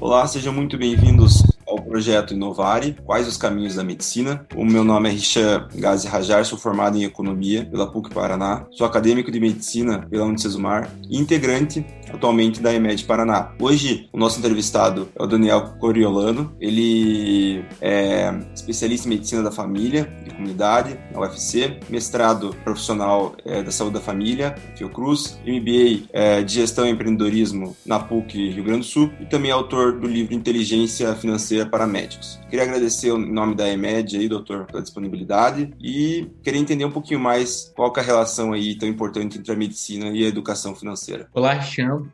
Olá, sejam muito bem-vindos ao projeto Inovare, Quais os Caminhos da Medicina. O meu nome é Richard Gazi Rajar, sou formado em Economia pela PUC Paraná, sou acadêmico de Medicina pela Unicesumar e integrante atualmente da EMED Paraná. Hoje, o nosso entrevistado é o Daniel Coriolano, ele é especialista em Medicina da Família e Comunidade na UFC, mestrado profissional é, da Saúde da Família, Fiocruz, MBA é, de Gestão e Empreendedorismo na PUC Rio Grande do Sul e também autor do livro Inteligência Financeira para Médicos. Queria agradecer em nome da EMED aí, doutor, pela disponibilidade e queria entender um pouquinho mais qual é a relação aí tão importante entre a medicina e a educação financeira. Olá,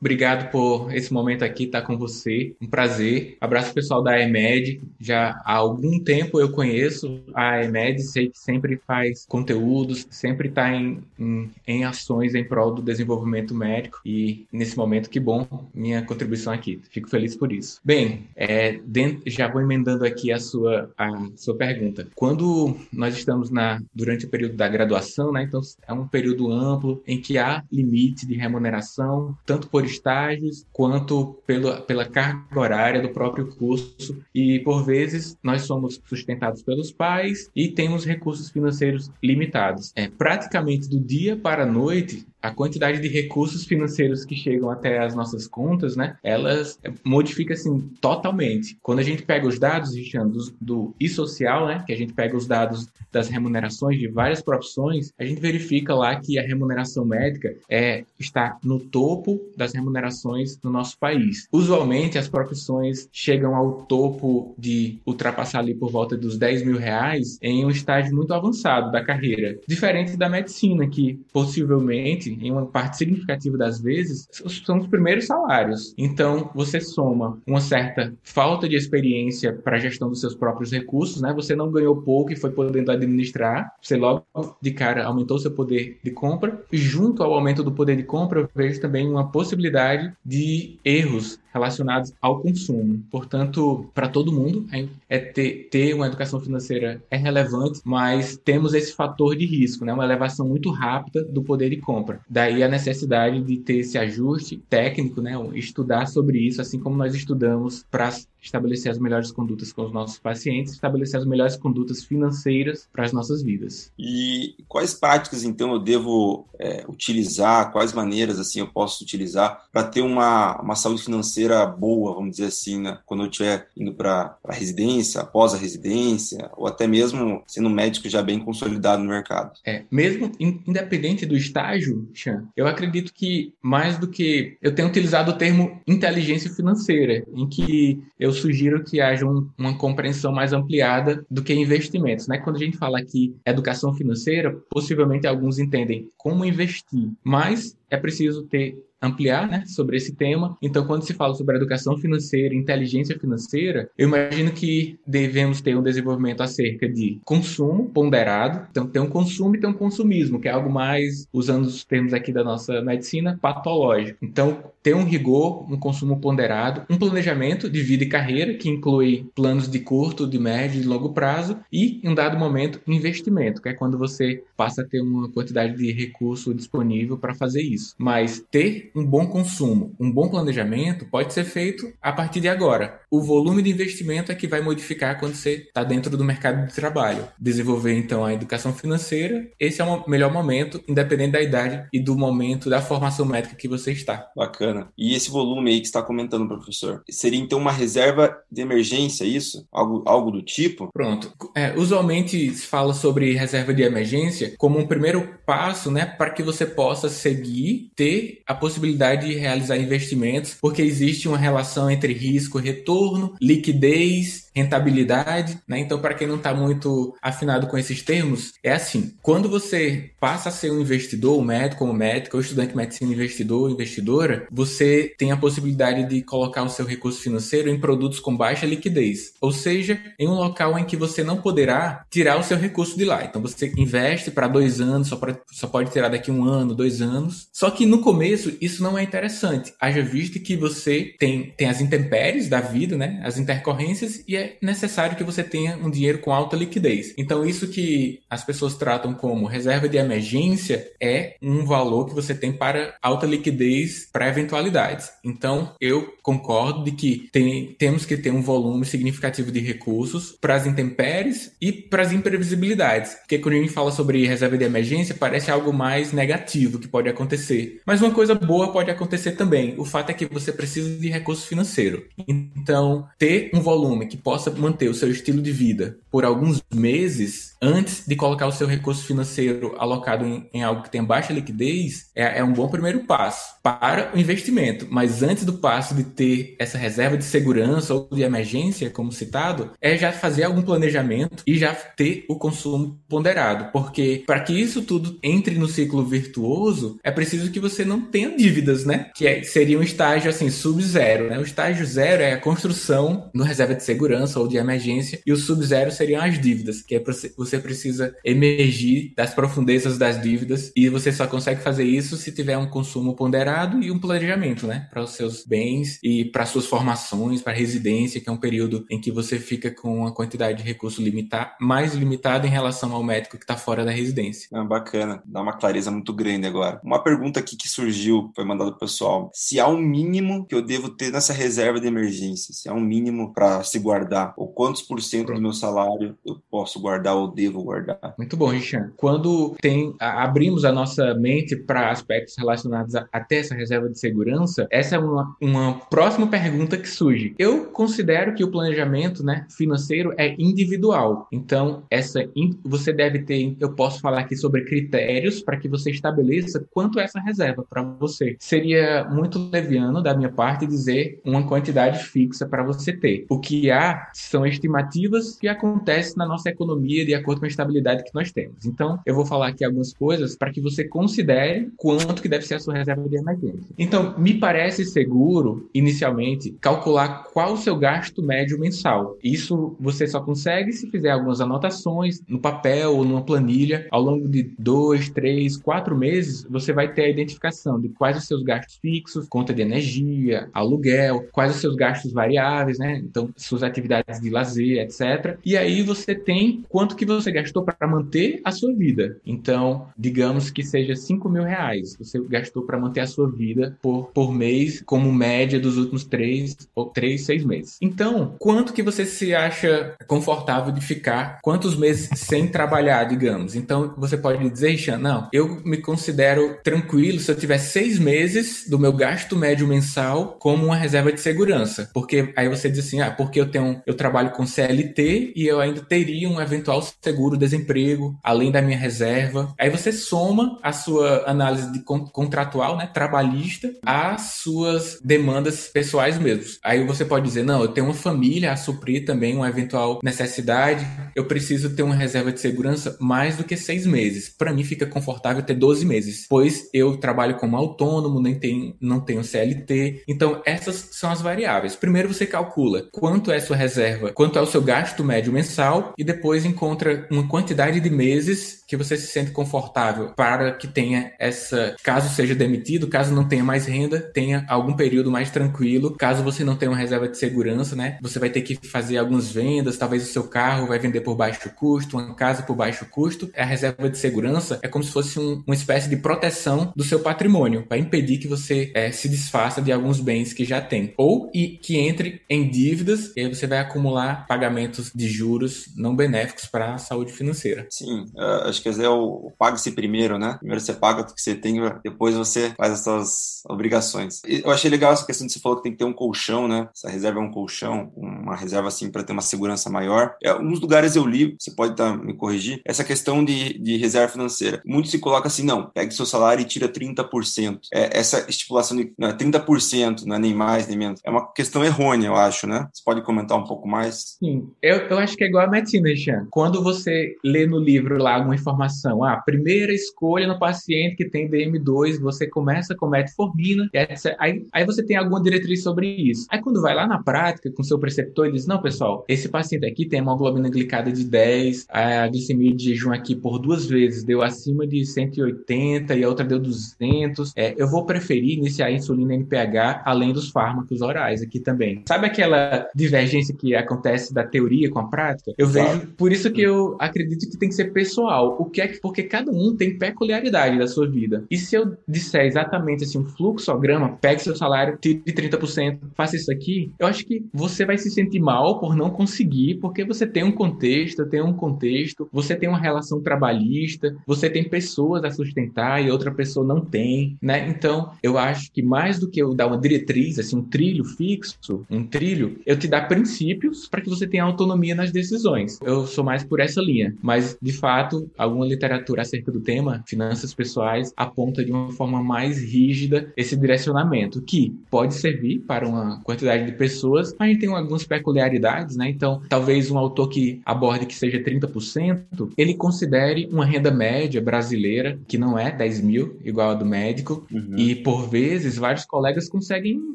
Obrigado por esse momento aqui estar com você. Um prazer. Abraço pessoal da EMED. Já há algum tempo eu conheço a EMED, sei que sempre faz conteúdos, sempre está em, em, em ações em prol do desenvolvimento médico e nesse momento que bom minha contribuição aqui. Fico feliz por isso. Bem, é, dentro, já vou emendando aqui a sua, a sua pergunta. Quando nós estamos na durante o período da graduação, né, então é um período amplo em que há limite de remuneração, tanto por estágios quanto pela, pela carga horária do próprio curso e por vezes nós somos sustentados pelos pais e temos recursos financeiros limitados. É praticamente do dia para a noite a quantidade de recursos financeiros que chegam até as nossas contas, né, elas modificam assim totalmente. Quando a gente pega os dados, Richard, do, do e-social, né, que a gente pega os dados das remunerações de várias profissões, a gente verifica lá que a remuneração médica é, está no topo das remunerações no nosso país. Usualmente, as profissões chegam ao topo de ultrapassar ali por volta dos 10 mil reais em um estágio muito avançado da carreira, diferente da medicina, que possivelmente em uma parte significativa das vezes, são os primeiros salários. Então, você soma uma certa falta de experiência para a gestão dos seus próprios recursos, né? Você não ganhou pouco e foi podendo administrar, você logo de cara aumentou seu poder de compra. Junto ao aumento do poder de compra, eu vejo também uma possibilidade de erros relacionados ao consumo. Portanto, para todo mundo, é ter, ter uma educação financeira é relevante, mas temos esse fator de risco, né? uma elevação muito rápida do poder de compra. Daí a necessidade de ter esse ajuste técnico, né? estudar sobre isso, assim como nós estudamos para estabelecer as melhores condutas com os nossos pacientes, estabelecer as melhores condutas financeiras para as nossas vidas. E quais práticas, então, eu devo é, utilizar, quais maneiras, assim, eu posso utilizar para ter uma, uma saúde financeira boa, vamos dizer assim, né? quando eu estiver indo para a residência, após a residência, ou até mesmo sendo um médico já bem consolidado no mercado? É, mesmo independente do estágio, Chan, eu acredito que mais do que... Eu tenho utilizado o termo inteligência financeira, em que eu eu sugiro que haja um, uma compreensão mais ampliada do que investimentos. Né? Quando a gente fala aqui educação financeira, possivelmente alguns entendem como investir, mas é preciso ter ampliar né, sobre esse tema. Então, quando se fala sobre educação financeira, inteligência financeira, eu imagino que devemos ter um desenvolvimento acerca de consumo ponderado. Então, tem um consumo e tem um consumismo, que é algo mais, usando os termos aqui da nossa medicina, patológico. Então, ter um rigor, um consumo ponderado, um planejamento de vida e carreira, que inclui planos de curto, de médio e de longo prazo, e, em um dado momento, investimento, que é quando você passa a ter uma quantidade de recurso disponível para fazer isso isso. Mas ter um bom consumo, um bom planejamento pode ser feito a partir de agora. O volume de investimento é que vai modificar quando você está dentro do mercado de trabalho. Desenvolver então a educação financeira, esse é o melhor momento, independente da idade e do momento da formação médica que você está. Bacana. E esse volume aí que está comentando, professor, seria então uma reserva de emergência, isso? Algo, algo do tipo? Pronto. É, usualmente se fala sobre reserva de emergência como um primeiro passo, né, para que você possa seguir ter a possibilidade de realizar investimentos, porque existe uma relação entre risco, retorno, liquidez rentabilidade, né? Então, para quem não está muito afinado com esses termos, é assim: quando você passa a ser um investidor, um médico ou médico, ou estudante de medicina investidor, investidora, você tem a possibilidade de colocar o seu recurso financeiro em produtos com baixa liquidez, ou seja, em um local em que você não poderá tirar o seu recurso de lá. Então, você investe para dois anos, só, pra, só pode tirar daqui um ano, dois anos. Só que no começo isso não é interessante. Haja visto que você tem, tem as intempéries da vida, né? As intercorrências, e é necessário que você tenha um dinheiro com alta liquidez. Então, isso que as pessoas tratam como reserva de emergência é um valor que você tem para alta liquidez para eventualidades. Então, eu concordo de que tem, temos que ter um volume significativo de recursos para as intempéries e para as imprevisibilidades. Porque quando a gente fala sobre reserva de emergência, parece algo mais negativo que pode acontecer. Mas uma coisa boa pode acontecer também. O fato é que você precisa de recurso financeiro. Então, ter um volume que possa manter o seu estilo de vida por alguns meses antes de colocar o seu recurso financeiro alocado em, em algo que tem baixa liquidez é, é um bom primeiro passo para o investimento. Mas antes do passo de ter essa reserva de segurança ou de emergência, como citado, é já fazer algum planejamento e já ter o consumo ponderado. Porque para que isso tudo entre no ciclo virtuoso, é preciso que você não tenha dívidas, né? Que é, seria um estágio assim, sub-zero. Né? O estágio zero é a construção no reserva de segurança ou de emergência, e o sub-zero seriam as dívidas, que é você precisa emergir das profundezas das dívidas, e você só consegue fazer isso se tiver um consumo ponderado e um planejamento, né? Para os seus bens e para suas formações, para residência, que é um período em que você fica com uma quantidade de recurso limitar, mais limitada em relação ao médico que está fora da residência. Ah, bacana, dá uma clareza muito grande agora. Uma pergunta aqui que surgiu, foi mandado pro pessoal: se há um mínimo que eu devo ter nessa reserva de emergência, se há um mínimo para se guardar, ou quantos por cento do meu salário eu posso guardar ou devo guardar? Muito bom, Richard. Quando tem, abrimos a nossa mente para aspectos relacionados a, até essa reserva de segurança, essa é uma, uma próxima pergunta que surge. Eu considero que o planejamento né, financeiro é individual. Então, essa você deve ter, eu posso falar aqui sobre critérios para que você estabeleça quanto é essa reserva para você. Seria muito leviano da minha parte dizer uma quantidade fixa para você ter. O que há são estimativas que acontecem na nossa economia de acordo com a estabilidade que nós temos. Então, eu vou falar aqui algumas coisas para que você considere quanto que deve ser a sua reserva de emergência. Então, me parece seguro, inicialmente, calcular qual o seu gasto médio mensal. Isso você só consegue se fizer algumas anotações no papel ou numa planilha. Ao longo de dois, três, quatro meses, você vai ter a identificação de quais os seus gastos fixos, conta de energia, aluguel, quais os seus gastos variáveis, né? Então, suas atividades de lazer, etc. E aí você tem quanto que você gastou para manter a sua vida. Então, digamos que seja 5 mil reais. Você gastou para manter a sua vida por, por mês, como média dos últimos três ou três, seis meses. Então, quanto que você se acha confortável de ficar? Quantos meses sem trabalhar, digamos? Então, você pode dizer, Xan, não, eu me considero tranquilo se eu tiver seis meses do meu gasto médio mensal como uma reserva de segurança. Porque aí você diz assim, ah, porque eu tenho, eu trabalho com CLT e eu ainda teria um eventual seguro-desemprego, além da minha reserva. Aí você soma a sua análise de contratual, né, trabalhista, às suas demandas pessoais mesmo. Aí você pode dizer, não, eu tenho uma família a suprir também uma eventual necessidade, eu preciso ter uma reserva de segurança mais do que seis meses. Para mim fica confortável ter 12 meses, pois eu trabalho como autônomo, nem tenho, não tenho CLT. Então essas são as variáveis. Primeiro você calcula quanto é sua reserva, quanto é o seu gasto médio mensal e depois encontra uma quantidade de meses que você se sente confortável para que tenha essa, caso seja demitido, caso não tenha mais renda, tenha algum período mais tranquilo. Caso você não tenha uma reserva de segurança, né? Você vai ter que fazer algumas vendas, talvez o seu carro vai vender por baixo custo, uma casa por baixo custo. A reserva de segurança é como se fosse um, uma espécie de proteção do seu patrimônio, para impedir que você é, se desfaça de alguns bens que já tem. Ou e que entre em dívidas, e aí você vai acumular pagamentos de juros não benéficos para a saúde financeira. Sim, uh, acho que é o, o pague-se primeiro, né? Primeiro você paga o que você tem, depois você faz as suas obrigações. E eu achei legal essa questão de você falou que tem que ter um colchão, né? Essa reserva é um colchão, uma reserva assim para ter uma segurança maior. É, alguns lugares eu li, você pode tá, me corrigir, essa questão de, de reserva financeira. Muito se coloca assim, não, pegue seu salário e tira 30%. É, essa estipulação de não, 30%, não é nem mais nem menos. É uma questão errônea, eu acho, né? Você pode comentar um pouco mais? Sim, eu, eu acho que é igual a medicina, Jean. Quando você lê no livro lá alguma informação, ah, primeira escolha no paciente que tem DM2, você começa com metformina, etc. Aí, aí você tem alguma diretriz sobre isso. Aí quando vai lá na prática, com seu preceptor, ele diz, não, pessoal, esse paciente aqui tem hemoglobina glicada de 10, a glicemia de jejum aqui por duas vezes deu acima de 180 e a outra deu 200. É, eu vou preferir iniciar a insulina NPH além dos fármacos orais aqui também. Sabe aquela divergência que acontece da teoria com a prática? Eu vejo, por isso que eu acredito que tem que ser pessoal. O que é que, porque cada um tem peculiaridade da sua vida. E se eu disser exatamente assim, um fluxograma, pegue seu salário, tire 30%, faça isso aqui, eu acho que você vai se sentir mal por não conseguir, porque você tem um contexto, tem um contexto, você tem uma relação trabalhista, você tem pessoas a sustentar e outra pessoa não tem, né? Então, eu acho que mais do que eu dar uma diretriz, assim, um trilho fixo, um trilho, eu te dar princípios para que você tenha autonomia nas decisões. Eu sou mais por essa linha, mas de fato, alguma literatura acerca do tema, finanças pessoais, aponta de uma forma mais rígida esse direcionamento, que pode servir para uma quantidade de pessoas, mas a gente tem algumas peculiaridades, né? Então, talvez um autor que aborde que seja 30%, ele considere uma renda média brasileira, que não é 10 mil, igual a do médico, uhum. e por vezes vários colegas conseguem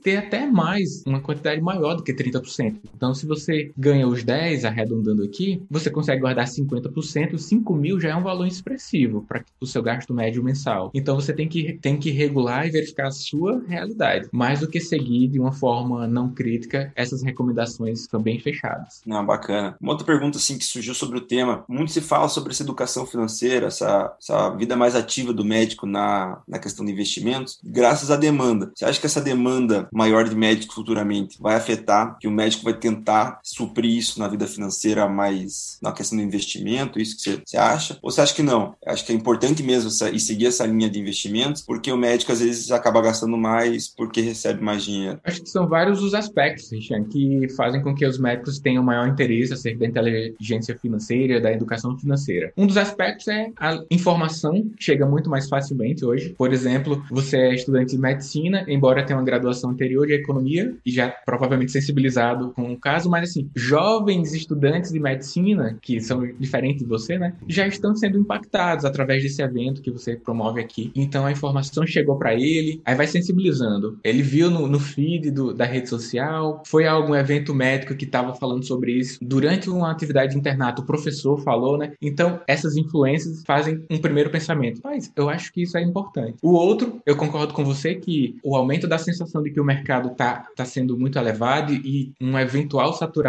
ter até mais, uma quantidade maior do que 30%. Então, se você ganha os 10, arredondando aqui, você consegue guardar 50%, 5 mil já é um valor expressivo para o seu gasto médio mensal. Então, você tem que, tem que regular e verificar a sua realidade, mais do que seguir de uma forma não crítica essas recomendações são bem fechadas. Não, bacana. Uma outra pergunta assim que surgiu sobre o tema, muito se fala sobre essa educação financeira, essa, essa vida mais ativa do médico na, na questão de investimentos, graças à demanda. Você acha que essa demanda maior de médicos futuramente vai afetar, que o médico vai tentar suprir isso na vida financeira mais na questão do investimento, isso que você, você acha? Ou você acha que não? Acho que é importante mesmo essa, e seguir essa linha de investimentos, porque o médico às vezes acaba gastando mais porque recebe mais dinheiro. Acho que são vários os aspectos, que fazem com que os médicos tenham maior interesse acerca da inteligência financeira, da educação financeira. Um dos aspectos é a informação chega muito mais facilmente hoje. Por exemplo, você é estudante de medicina, embora tenha uma graduação anterior de economia e já provavelmente sensibilizado com o caso, mas assim, jovens estudantes de medicina, que são diferentes de você, né, já estão sendo impactados através desse evento que você promove aqui. Então a informação chegou para ele, aí vai sensibilizando. Ele viu no, no feed do, da rede social, foi a algum evento médico que estava falando sobre isso. Durante uma atividade de internato, o professor falou, né? Então essas influências fazem um primeiro pensamento. Mas eu acho que isso é importante. O outro, eu concordo com você que o aumento da sensação de que o mercado está tá sendo muito elevado e uma eventual saturação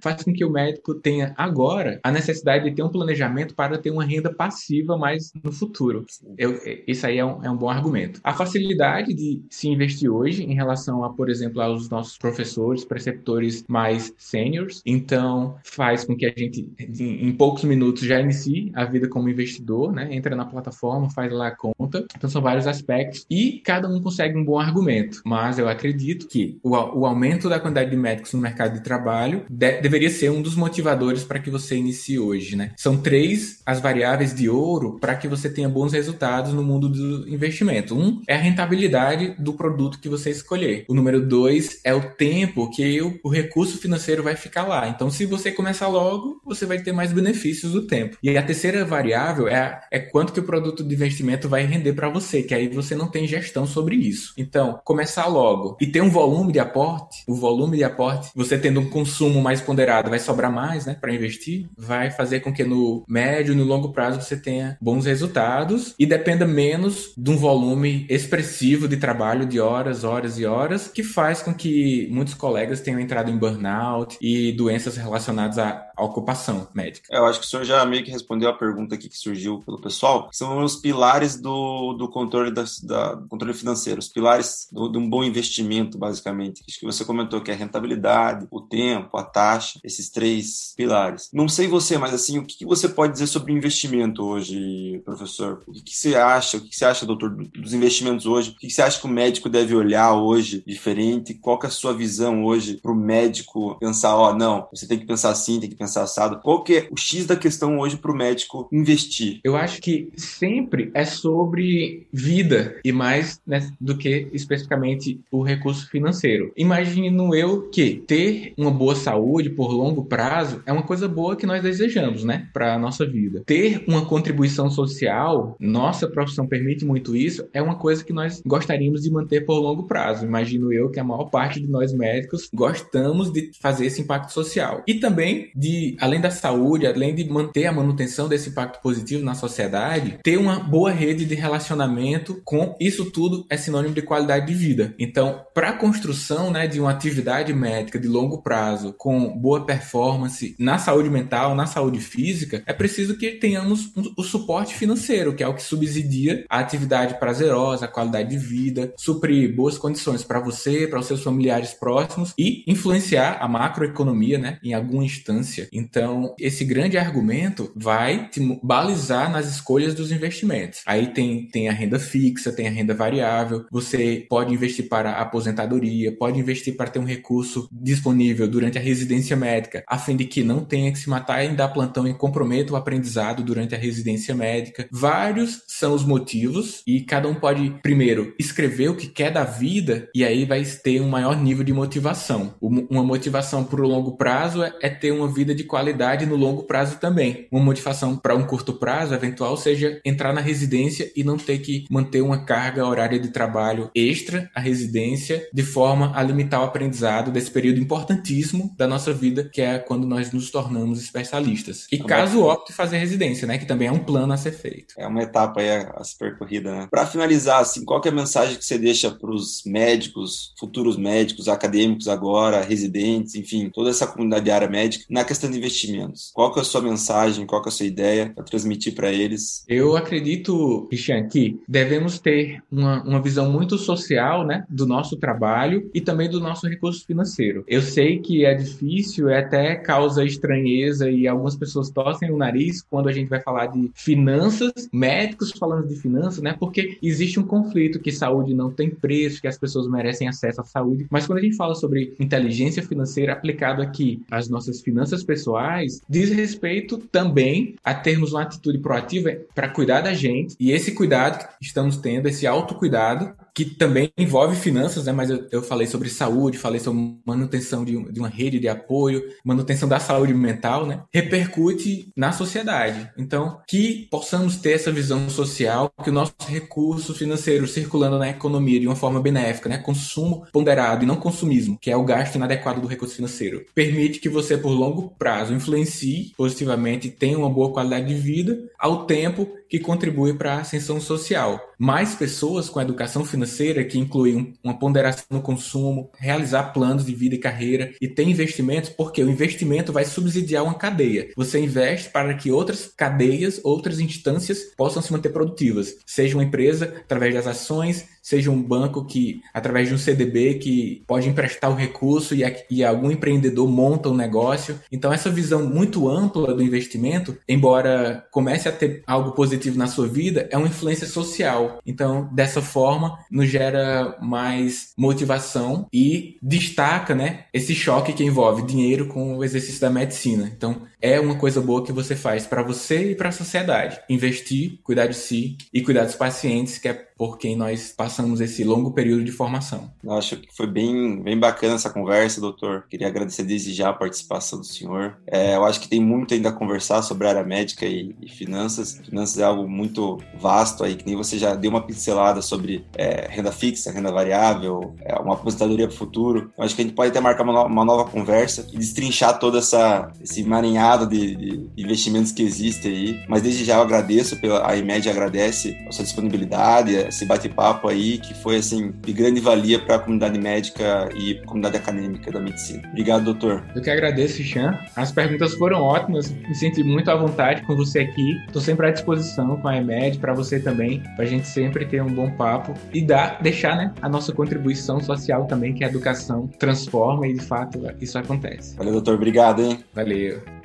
faz com que o médico tenha agora a necessidade de ter um planejamento para ter uma renda passiva mais no futuro. Eu, isso aí é um, é um bom argumento. A facilidade de se investir hoje em relação a, por exemplo, aos nossos professores, preceptores mais seniors, então faz com que a gente, em, em poucos minutos, já inicie a vida como investidor, né? Entra na plataforma, faz lá a conta. Então são vários aspectos e cada um consegue um bom argumento. Mas eu acredito que o, o aumento da quantidade de médicos no mercado de trabalho de, deveria ser um dos motivadores para que você inicie hoje, né? São três as variáveis de ouro para que você tenha bons resultados no mundo do investimento. Um é a rentabilidade do produto que você escolher. O número dois é o tempo que o, o recurso financeiro vai ficar lá. Então, se você começar logo, você vai ter mais benefícios do tempo. E a terceira variável é, é quanto que o produto de investimento vai render para você, que aí você não tem gestão sobre isso. Então, começar logo e ter um volume de aporte, o volume de aporte, você tendo um consumo mais ponderado, vai sobrar mais, né, para investir, vai fazer com que no médio e no longo prazo você tenha bons resultados e dependa menos de um volume expressivo de trabalho de horas, horas e horas, que faz com que muitos colegas tenham entrado em burnout e doenças relacionadas à ocupação médica. Eu acho que o senhor já meio que respondeu a pergunta aqui que surgiu pelo pessoal, são os pilares do, do controle da, da controle financeiro, os pilares de um bom investimento, basicamente. Acho que você comentou que é a rentabilidade, o tempo, a taxa, esses três pilares. Não sei você, mas assim, o que, você pode dizer sobre investimento hoje, professor? O que, você acha? O que, você acha, doutor, dos investimentos hoje? O que, que você acha que o médico deve olhar hoje diferente? Qual que é a sua visão hoje para o médico pensar, ó, oh, não, você tem que pensar assim, tem que pensar assado? Qual que é o X da questão hoje para o médico investir? Eu acho que sempre é sobre vida e mais né, do que especificamente o recurso financeiro. Imagino eu que ter uma boa saúde por longo prazo é uma coisa boa que nós desejamos, né, para a nossa vida. Ter uma contribuição social, nossa profissão permite muito isso, é uma coisa que nós gostaríamos de manter por longo prazo. Imagino eu que a maior parte de nós médicos gostamos de fazer esse impacto social. E também de, além da saúde, além de manter a manutenção desse impacto positivo na sociedade, ter uma boa rede de relacionamento com isso tudo é sinônimo de qualidade de vida. Então, para a construção né, de uma atividade médica de longo prazo com boa performance na saúde mental, na saúde física, é preciso que tenhamos o suporte financeiro, que é o que subsidia a atividade prazerosa, a qualidade de vida, suprir boas condições para você, para os seus familiares próximos e influenciar a macroeconomia né, em alguma instância. Então, esse grande argumento vai te balizar nas escolhas dos investimentos. Aí tem, tem a renda fixa, tem a renda variável, você pode investir para a aposentadoria, pode investir para ter um recurso disponível durante a residência médica, a fim de que não tenha que se matar em dar plantão e comprometa o aprendizado durante a residência médica. Vários são os motivos e cada um pode, primeiro, escrever o que quer da vida e aí vai ter um maior nível de motivação. Uma motivação para o longo prazo é, é ter uma vida de qualidade no longo prazo também. Uma motivação para um curto prazo, eventual, seja entrar na residência e não ter que manter uma carga horária de trabalho extra à residência, de forma a limitar o aprendizado desse período importantíssimo da nossa vida, que é quando nós nos tornamos especialistas. E caso opte fazer residência, né, que também é um plano a ser feito. É uma etapa aí a, a ser percorrida, né? Para finalizar, assim, qual é a mensagem que você deixa para os médicos, futuros médicos, acadêmicos agora, residentes, enfim, toda essa comunidade área médica na questão de investimentos? Qual que é a sua mensagem, qual que é a sua ideia para transmitir para eles? Eu acredito, Christian, que devemos ter uma, uma visão muito social, né, do nosso trabalho e também do nosso recurso financeiro. Eu sei que é difícil, é até causa estranheza e algumas pessoas torcem o nariz quando a gente vai falar de finanças, médicos falando de finanças, né, porque existe um conflito que saúde não tem preço, que as pessoas merecem acesso à saúde, mas quando a gente fala sobre inteligência financeira aplicado aqui às nossas finanças pessoais, diz respeito também a termos uma atitude proativa para cuidar da gente, e esse cuidado que estamos tendo, esse autocuidado, que também envolve finanças, né? Mas eu, eu falei sobre saúde, falei sobre manutenção de, de, uma rede de apoio, manutenção da saúde mental, né? Repercute na sociedade. Então, que possamos ter essa visão social, que o nosso recurso financeiro circulando na economia de uma forma benéfica, né? Consumo ponderado e não consumismo, que é o gasto inadequado do recurso financeiro, permite que você, por longo prazo, influencie positivamente tenha uma boa qualidade de vida, ao tempo que contribui para a ascensão social. Mais pessoas com educação financeira, que inclui uma ponderação no consumo, realizar planos de vida e carreira e ter investimentos, porque o investimento vai subsidiar uma cadeia. Você investe para que outras cadeias, outras instâncias possam se manter produtivas. Seja uma empresa através das ações, seja um banco que, através de um CDB, que pode emprestar o recurso e, e algum empreendedor monta um negócio. Então, essa visão muito ampla do investimento, embora comece a ter algo positivo na sua vida, é uma influência social. Então, dessa forma, nos gera mais motivação e destaca né, esse choque que envolve dinheiro com o exercício da medicina. Então, é uma coisa boa que você faz para você e para a sociedade. Investir, cuidar de si e cuidar dos pacientes, que é por quem nós passamos esse longo período de formação. Eu acho que foi bem, bem bacana essa conversa, doutor. Queria agradecer desde já a participação do senhor. É, eu acho que tem muito ainda a conversar sobre a área médica e, e, finanças. Finanças é algo muito vasto aí, que nem você já deu uma pincelada sobre é, renda fixa, renda variável, é, uma aposentadoria para o futuro. Eu acho que a gente pode até marcar uma, uma nova conversa e destrinchar todo essa, esse emaranhado de, de, investimentos que existe aí. Mas desde já eu agradeço, pela, a IMED agradece a sua disponibilidade, esse bate-papo aí, que foi assim de grande valia para a comunidade médica e comunidade acadêmica da medicina. Obrigado, doutor. Eu que agradeço, Chan. As perguntas foram ótimas, me senti muito à vontade com você aqui. Estou sempre à disposição com a EMED, para você também, para a gente sempre ter um bom papo e dar, deixar né, a nossa contribuição social também, que a educação transforma e de fato isso acontece. Valeu, doutor. Obrigado, hein? Valeu.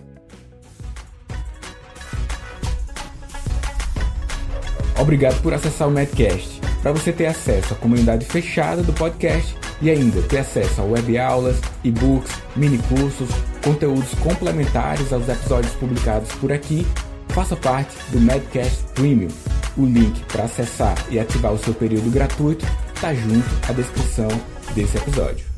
Obrigado por acessar o Medcast. Para você ter acesso à comunidade fechada do podcast e ainda ter acesso a web aulas, e-books, mini cursos, conteúdos complementares aos episódios publicados por aqui, faça parte do Medcast Premium. O link para acessar e ativar o seu período gratuito está junto à descrição desse episódio.